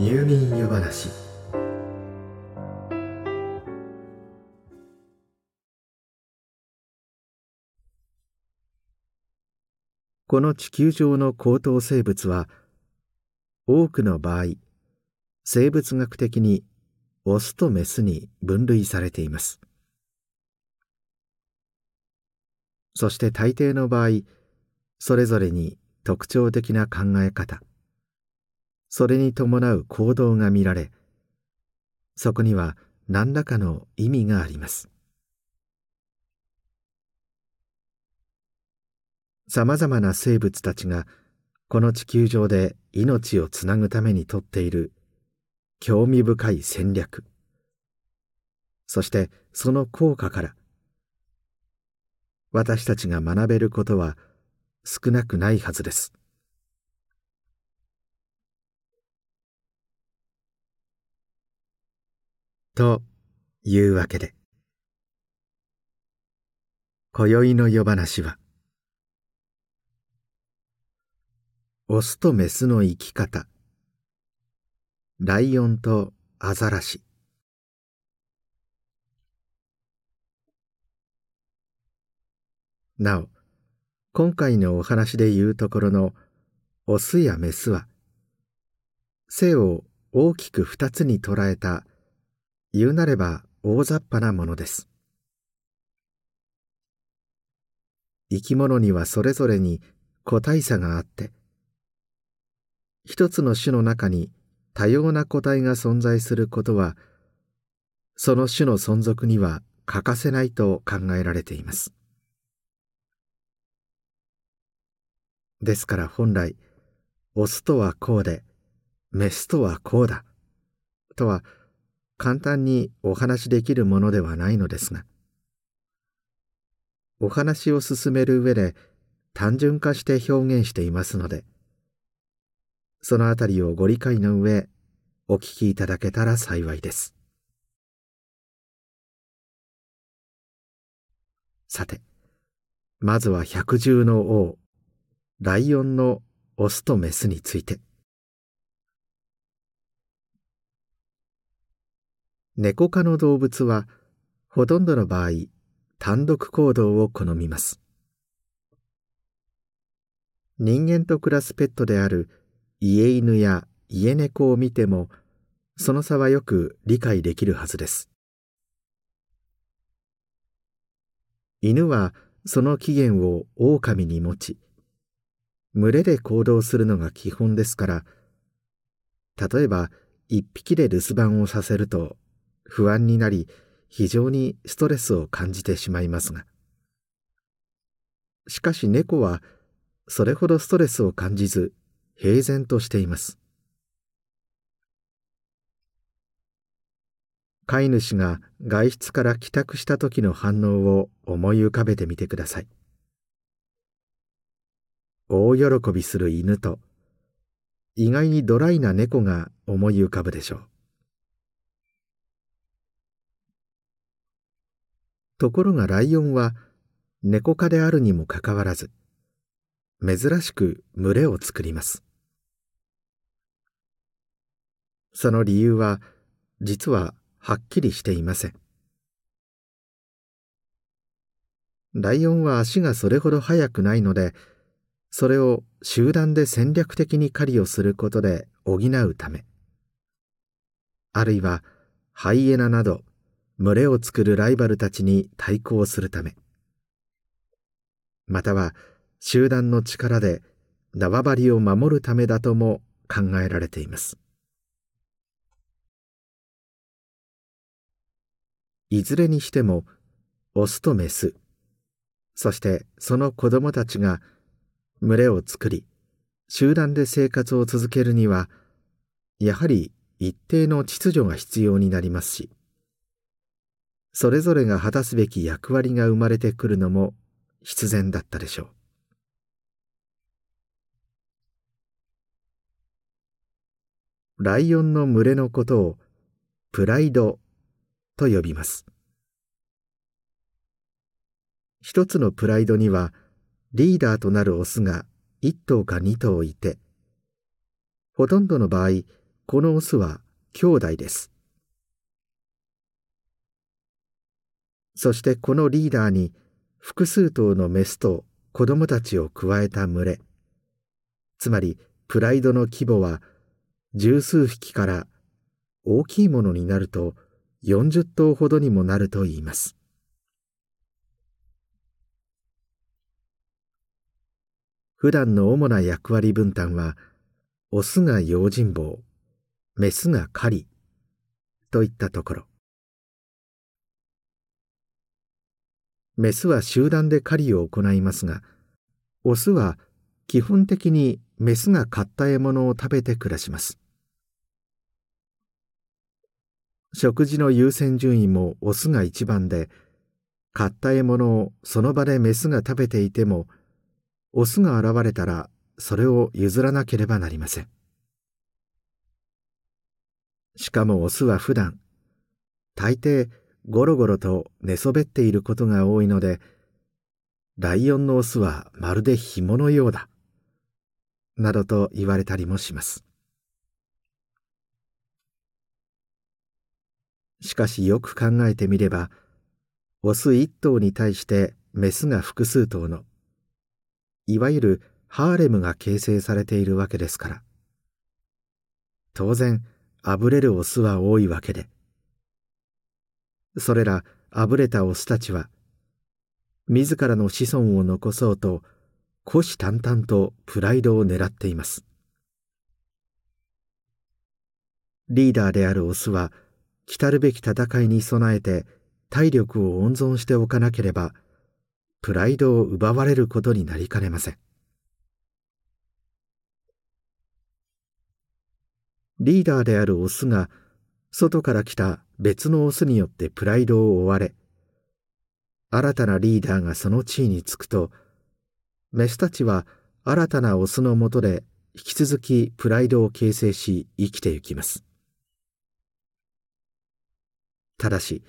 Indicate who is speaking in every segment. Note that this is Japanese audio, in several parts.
Speaker 1: 入眠湯話。この地球上の高等生物は多くの場合生物学的にオスとメスに分類されています。そして大抵の場合それぞれに特徴的な考え方。それに伴う行動が見られそこには何らかの意味がありますさまざまな生物たちがこの地球上で命をつなぐためにとっている興味深い戦略そしてその効果から私たちが学べることは少なくないはずです。というわけで。今宵の夜話はオスとメスの生き方。ライオンとアザラシ。なお今回のお話で言うところのオスやメスは性を大きく二つに捉えた言うなれば大雑把なものです。生き物にはそれぞれに個体差があって一つの種の中に多様な個体が存在することはその種の存続には欠かせないと考えられています。ですから本来オスとはこうでメスとはこうだとは簡単にお話しできるものではないのですがお話を進める上で単純化して表現していますのでそのあたりをご理解の上お聞きいただけたら幸いです。さてまずは百獣の王ライオンのオスとメスについて。猫科の動物はほとんどの場合単独行動を好みます。人間と暮らすペットである家犬や家猫を見てもその差はよく理解できるはずです。犬はその起源を狼に持ち群れで行動するのが基本ですから例えば一匹で留守番をさせると不安になり非常にストレスを感じてしまいますが。しかし猫はそれほどストレスを感じず平然としています。飼い主が外出から帰宅した時の反応を思い浮かべてみてください。大喜びする犬と意外にドライな猫が思い浮かぶでしょう。ところがライオンは猫科であるにもかかわらず珍しく群れを作ります。その理由は実ははっきりしていません。ライオンは足がそれほど速くないのでそれを集団で戦略的に狩りをすることで補うためあるいはハイエナなど群れを作るライバルたちに対抗するため。または集団の力で縄張りを守るためだとも考えられています。いずれにしてもオスとメスそしてその子供たちが群れを作り集団で生活を続けるにはやはり一定の秩序が必要になりますしそれぞれが果たすべき役割が生まれてくるのも必然だったでしょう。ライオンの群れのことをプライドと呼びます。一つのプライドにはリーダーとなるオスが1頭か2頭いてほとんどの場合このオスは兄弟です。そしてこのリーダーに複数頭のメスと子供たちを加えた群れ。つまりプライドの規模は十数匹から大きいものになると40頭ほどにもなるといいます。普段の主な役割分担はオスが用心棒メスが狩りといったところ。メスは集団で狩りを行いますがオスは基本的にメスが買った獲物を食べて暮らします。食事の優先順位もオスが一番で買った獲物をその場でメスが食べていてもオスが現れたらそれを譲らなければなりません。しかもオスは普段大抵ゴロゴロと寝そべっていることが多いのでライオンのオスはまるで紐のようだなどと言われたりもします。しかしよく考えてみればオス一頭に対してメスが複数頭のいわゆるハーレムが形成されているわけですから当然あぶれるオスは多いわけでそれらあぶれたオスたちは自らの子孫を残そうと虎視眈々とプライドを狙っています。リーダーであるオスは来るべき戦いに備えて体力を温存しておかなければプライドを奪われることになりかねません。リーダーであるオスが外から来た別のオスによってプライドを追われ新たなリーダーがその地位につくとメスたちは新たなオスのもとで引き続きプライドを形成し生きてゆきます。ただし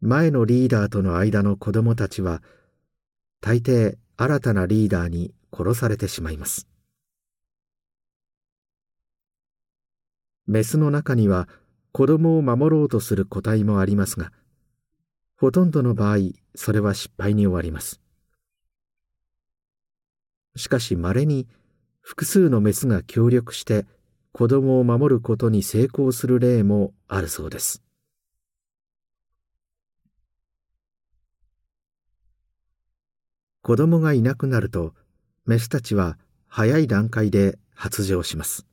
Speaker 1: 前のリーダーとの間の子供たちは大抵新たなリーダーに殺されてしまいます。メスの中には子供を守ろうとする個体もありますがほとんどの場合それは失敗に終わります。しかし稀に複数のメスが協力して子供を守ることに成功する例もあるそうです。子供がいなくなるとメスたちは早い段階で発情します。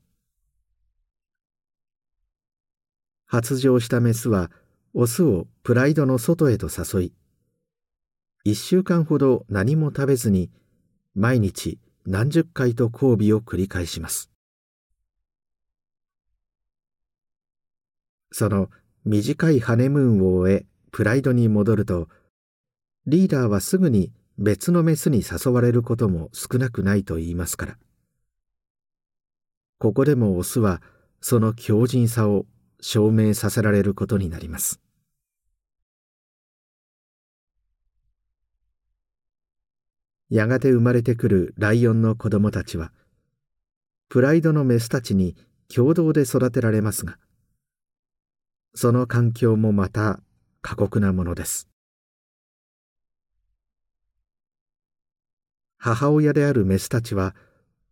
Speaker 1: 発情したメスはオスをプライドの外へと誘い一週間ほど何も食べずに毎日何十回と交尾を繰り返します。その短いハネムーンを終えプライドに戻るとリーダーはすぐに別のメスに誘われることも少なくないと言いますから。ここでもオスはその強靭さを証明させられることになります。やがて生まれてくるライオンの子供たちはプライドのメスたちに共同で育てられますがその環境もまた過酷なものです。母親であるメスたちは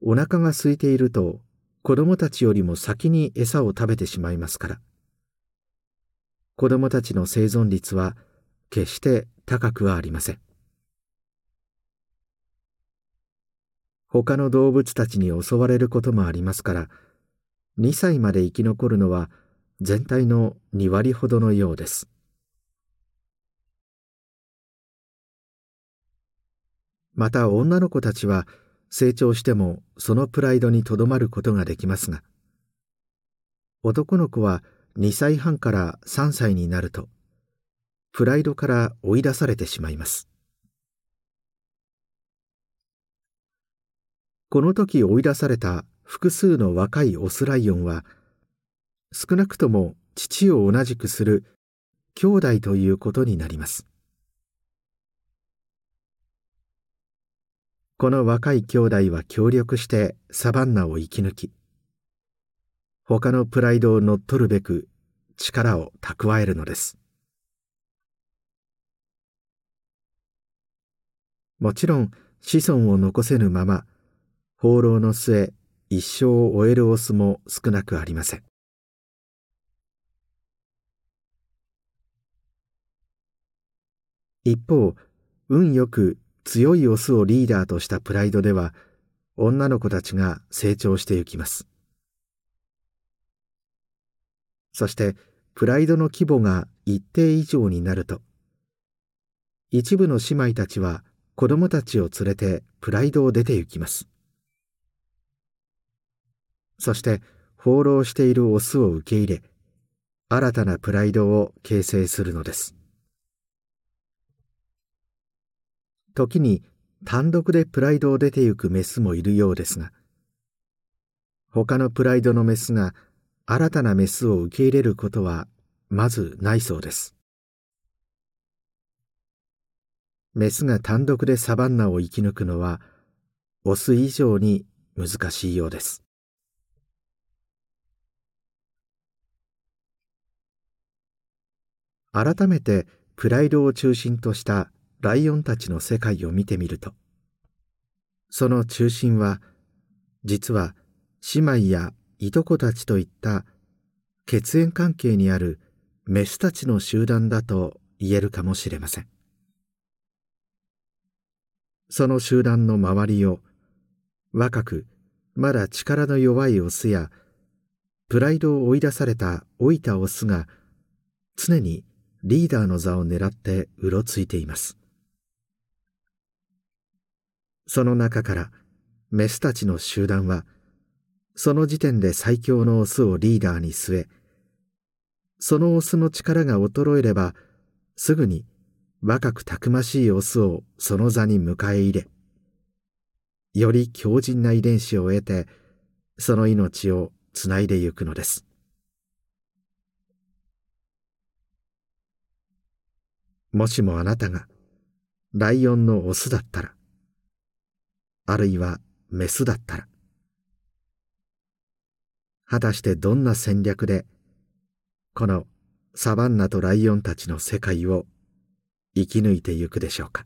Speaker 1: お腹が空いていると子供たちよりも先に餌を食べてしまいますから。子供たちの生存率は決して高くはありません。他の動物たちに襲われることもありますから2歳まで生き残るのは全体の2割ほどのようです。また女の子たちは成長してもそのプライドにとどまることができますが男の子は2歳半から3歳になるとプライドから追い出されてしまいます。この時追い出された複数の若いオスライオンは少なくとも父を同じくする兄弟ということになります。この若い兄弟は協力してサバンナを生き抜き他のプライドを乗っ取るべく力を蓄えるのです。もちろん子孫を残せぬまま放浪の末一生を終えるオスも少なくありません。一方運よく強いオスをリーダーとしたプライドでは女の子たちが成長してゆきます。そしてプライドの規模が一定以上になると一部の姉妹たちは子供たちを連れてプライドを出て行きます。そして放浪しているオスを受け入れ新たなプライドを形成するのです。時に単独でプライドを出て行くメスもいるようですが他のプライドのメスが新たなメスを受け入れることはまずないそうです。メスが単独でサバンナを生き抜くのはオス以上に難しいようです。改めてプライドを中心としたライオンたちの世界を見てみると。その中心は実は姉妹やいとこたちといった血縁関係にあるメスたちの集団だと言えるかもしれません。その集団の周りを若くまだ力の弱いオスやプライドを追い出された老いたオスが常にリーダーの座を狙ってうろついています。その中からメスたちの集団はその時点で最強のオスをリーダーに据えそのオスの力が衰えればすぐに若くたくましいオスをその座に迎え入れより強靭な遺伝子を得てその命をつないでゆくのです。もしもあなたがライオンのオスだったらあるいはメスだったら。果たしてどんな戦略でこのサバンナとライオンたちの世界を生き抜いてゆくでしょうか。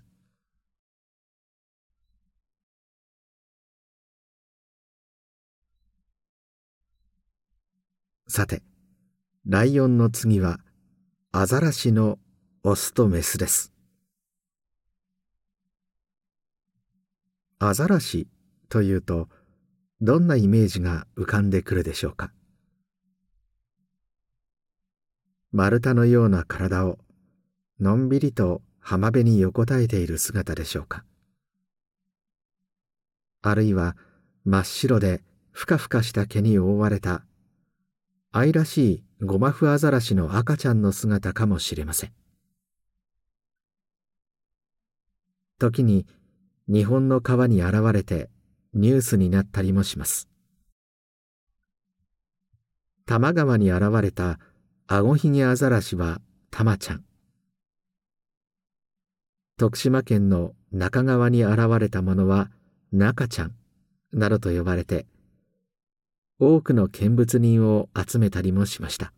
Speaker 1: さてライオンの次はアザラシのオスとメスです。アザラシというとどんなイメージが浮かんでくるでしょうか？丸太のような体をのんびりと浜辺に横たえている姿でしょうか？あるいは真っ白でふかふかした毛に覆われた愛らしいゴマフアザラシの赤ちゃんの姿かもしれません。時に日本の川に現れてニュースになったりもします。多摩川に現れたアゴヒゲアザラシはタマちゃん。徳島県の中川に現れたものは中ちゃんなどと呼ばれて多くの見物人を集めたりもしました。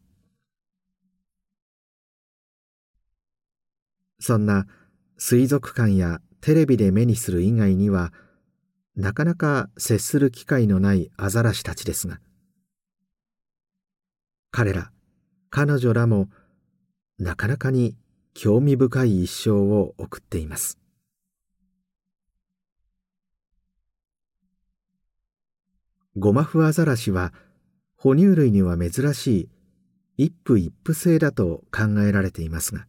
Speaker 1: そんな水族館やテレビで目にする以外にはなかなか接する機会のないアザラシたちですが。彼ら彼女らもなかなかに興味深い一生を送っています。ゴマフアザラシは哺乳類には珍しい一夫一夫制だと考えられていますが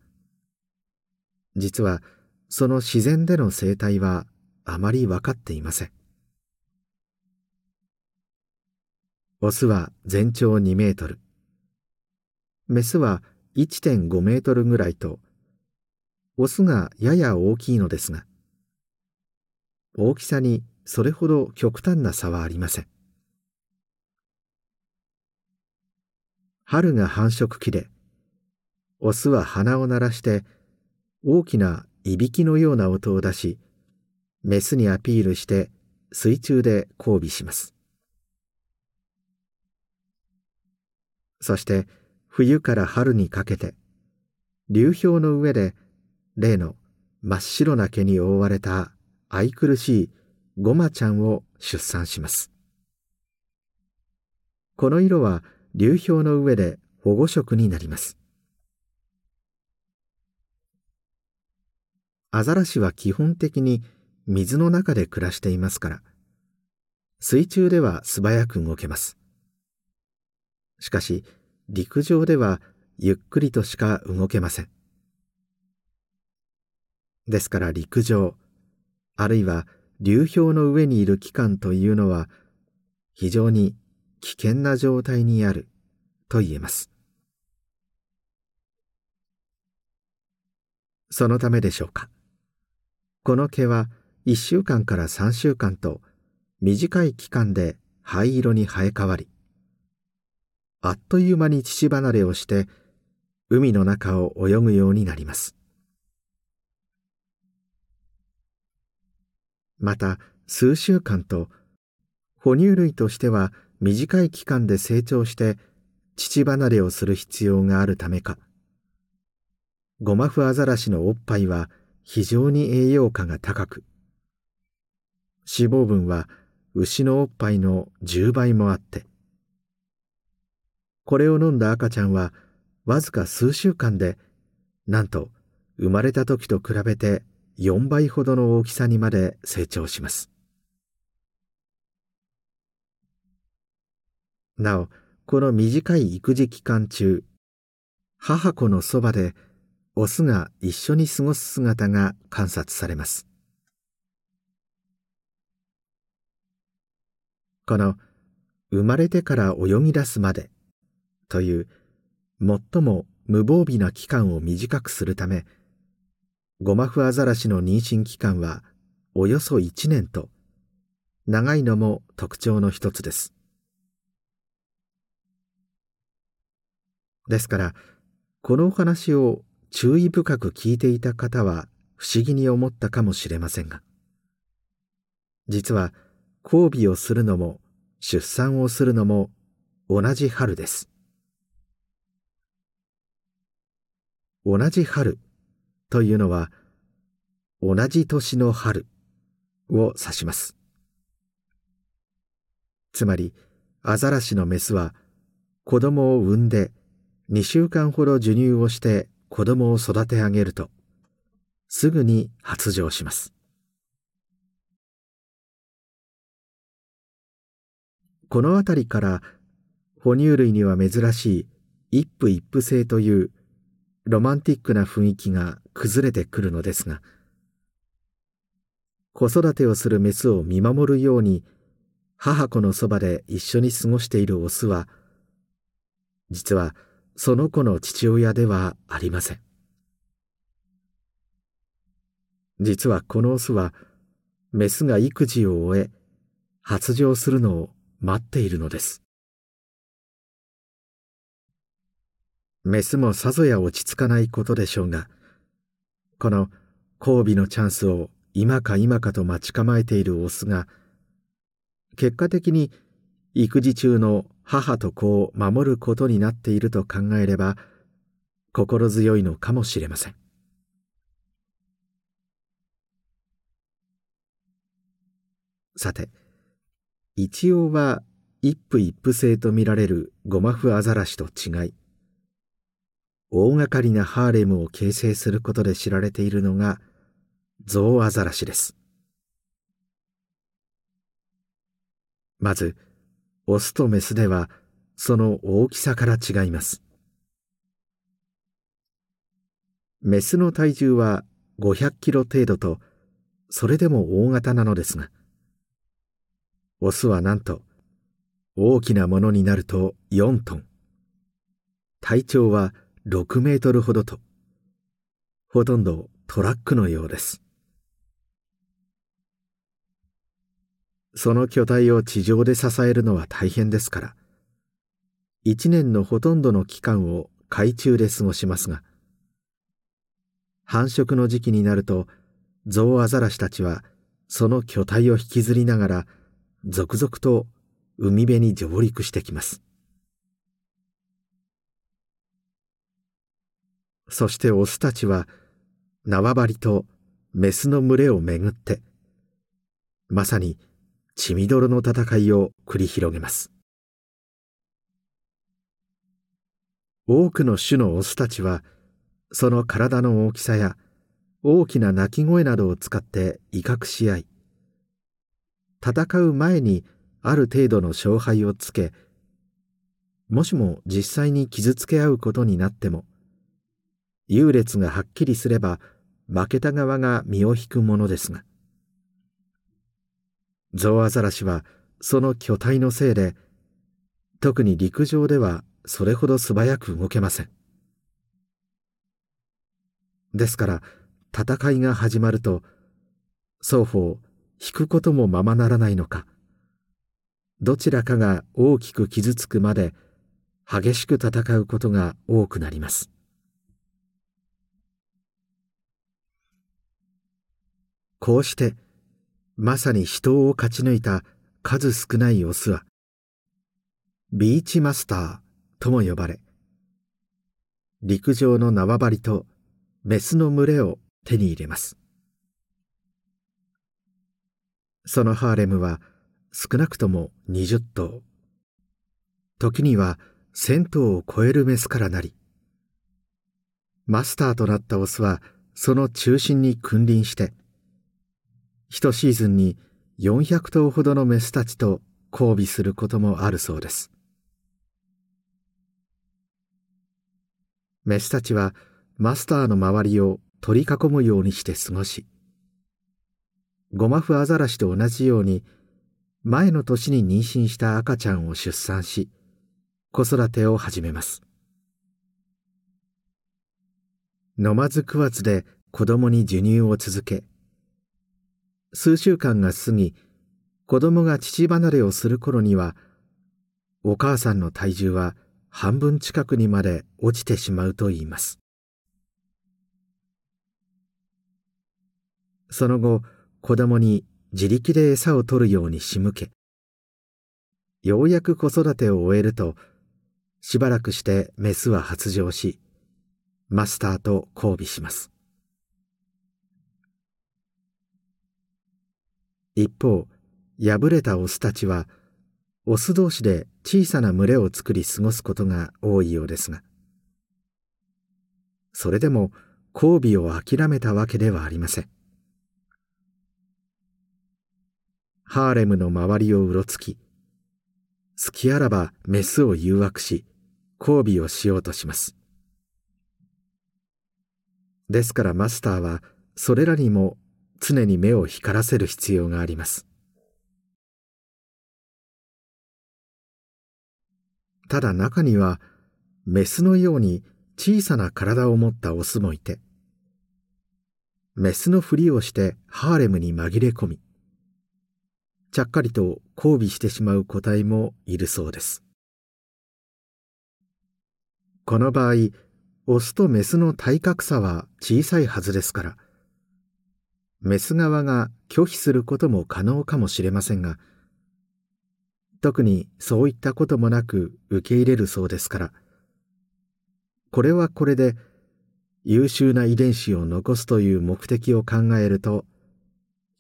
Speaker 1: 実はその自然での生態はあまり分かっていません。オスは全長2メートル。メスは1.5メートルぐらいとオスがやや大きいのですが大きさにそれほど極端な差はありません。春が繁殖期でオスは鼻を鳴らして大きないびきのような音を出しメスにアピールして水中で交尾します。そして冬から春にかけて流氷の上で例の真っ白な毛に覆われた愛くるしいゴマちゃんを出産します。この色は流氷の上で保護色になります。アザラシは基本的に水の中で暮らしていますから。水中では素早く動けます。しかし陸上ではゆっくりとしか動けません。ですから陸上あるいは流氷の上にいる期間というのは非常に危険な状態にあると言えます。そのためでしょうか。この毛は1週間から3週間と短い期間で灰色に生え変わりあっという間に乳離れをして海の中を泳ぐようになります。また数週間と哺乳類としては短い期間で成長して乳離れをする必要があるためかゴマフアザラシのおっぱいは非常に栄養価が高く脂肪分は牛のおっぱいの10倍もあってこれを飲んだ赤ちゃんはわずか数週間でなんと生まれた時と比べて4倍ほどの大きさにまで成長します。なおこの短い育児期間中母子のそばでオスが一緒に過ごす姿が観察されます。この生まれてから泳ぎ出すまでという最も無防備な期間を短くするためゴマフアザラシの妊娠期間はおよそ1年と長いのも特徴の一つです。ですからこのお話を注意深く聞いていた方は不思議に思ったかもしれませんが。実は交尾をするのも出産をするのも同じ春です。同じ春というのは同じ年の春を指します。つまりアザラシのメスは子供を産んで2週間ほど授乳をして子供を育て上げるとすぐに発情します。この辺りから哺乳類には珍しい一夫一夫制というロマンティックな雰囲気が崩れてくるのですが子育てをするメスを見守るように母子のそばで一緒に過ごしているオスは実はその子の父親ではありません。実はこのオスはメスが育児を終え発情するのを待っているのです。メスもさぞや落ち着かないことでしょうがこの交尾のチャンスを今か今かと待ち構えているオスが結果的に育児中の母と子を守ることになっていると考えれば心強いのかもしれません。さて一応は一夫一夫制とみられるゴマフアザラシと違い大掛かりなハーレムを形成することで知られているのがゾウアザラシです。まずオスとメスではその大きさから違います。メスの体重は500キロ程度とそれでも大型なのですがオスはなんと大きなものになると4トン。体長は6メートルほどとほとんどトラックのようです。その巨体を地上で支えるのは大変ですから。一年のほとんどの期間を海中で過ごしますが。繁殖の時期になるとゾウアザラシたちはその巨体を引きずりながら続々と海辺に上陸してきます。そしてオスたちは縄張りとメスの群れをめぐってまさに血みどろの戦いを繰り広げます。多くの種のオスたちはその体の大きさや大きな鳴き声などを使って威嚇し合い戦う前にある程度の勝敗をつけもしも実際に傷つけ合うことになっても優劣がはっきりすれば負けた側が身を引くものですがゾウアザラシはその巨体のせいで特に陸上ではそれほど素早く動けません。ですから戦いが始まると双方引くこともままならないのかどちらかが大きく傷つくまで激しく戦うことが多くなります。こうしてまさに人を勝ち抜いた数少ないオスはビーチマスターとも呼ばれ陸上の縄張りとメスの群れを手に入れます。そのハーレムは少なくとも20頭。時には1000頭を超えるメスからなりマスターとなったオスはその中心に君臨して一シーズンに400頭ほどのメスたちと交尾することもあるそうです。メスたちはマスターの周りを取り囲むようにして過ごしゴマフアザラシと同じように前の年に妊娠した赤ちゃんを出産し子育てを始めます。飲まず食わずで子供に授乳を続け数週間が過ぎ子供が乳離れをする頃にはお母さんの体重は半分近くにまで落ちてしまうといいます。その後子供に自力で餌を取るように仕向けようやく子育てを終えるとしばらくしてメスは発情しマスターと交尾します。一方敗れたオスたちはオス同士で小さな群れを作り過ごすことが多いようですがそれでも交尾を諦めたわけではありません。ハーレムの周りをうろつき好きあらばメスを誘惑し交尾をしようとします。ですからマスターはそれらにも常に目を光らせる必要があります。ただ中にはメスのように小さな体を持ったオスもいてメスのふりをしてハーレムに紛れ込みちゃっかりと交尾してしまう個体もいるそうです。この場合オスとメスの体格差は小さいはずですからメス側が拒否することも可能かもしれませんが特にそういったこともなく受け入れるそうですからこれはこれで優秀な遺伝子を残すという目的を考えると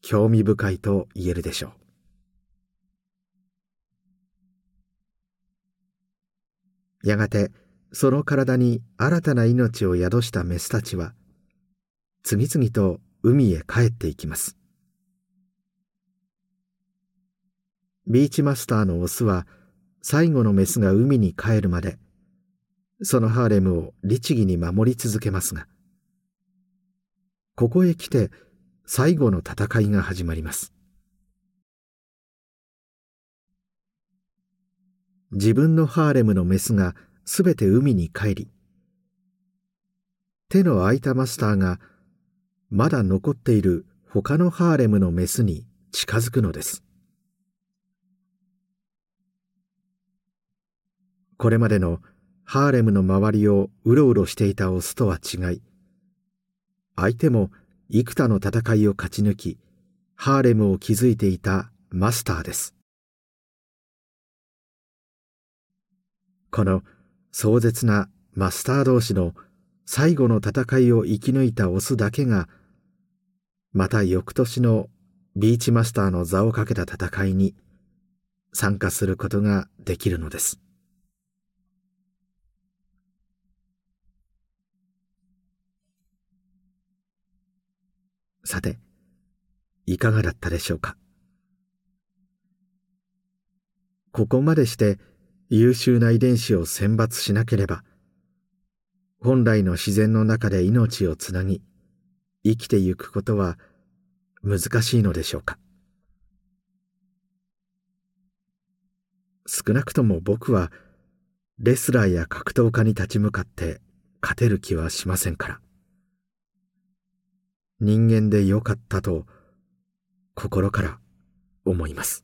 Speaker 1: 興味深いと言えるでしょう。やがてその体に新たな命を宿したメスたちは次々と海へ帰っていきます。ビーチマスターのオスは最後のメスが海に帰るまでそのハーレムを律儀に守り続けますがここへ来て最後の戦いが始まります。自分のハーレムのメスがすべて海に帰り手の空いたマスターがまだ残っている他のハーレムのメスに近づくのです。これまでのハーレムの周りをうろうろしていたオスとは違い相手も幾多の戦いを勝ち抜きハーレムを築いていたマスターです。この壮絶なマスター同士の最後の戦いを生き抜いたオスだけがまた翌年のビーチマスターの座をかけた戦いに参加することができるのです。さていかがだったでしょうか？ここまでして優秀な遺伝子を選抜しなければ本来の自然の中で命をつなぎ生きてゆくことは難しいのでしょうか？少なくとも僕はレスラーや格闘家に立ち向かって勝てる気はしませんから。人間でよかったと心から思います。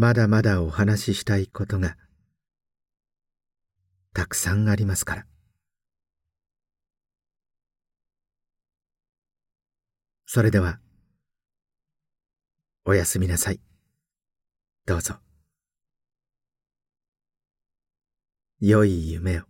Speaker 1: まだまだお話ししたいことがたくさんありますから。それではおやすみなさい。どうぞ。良い夢を。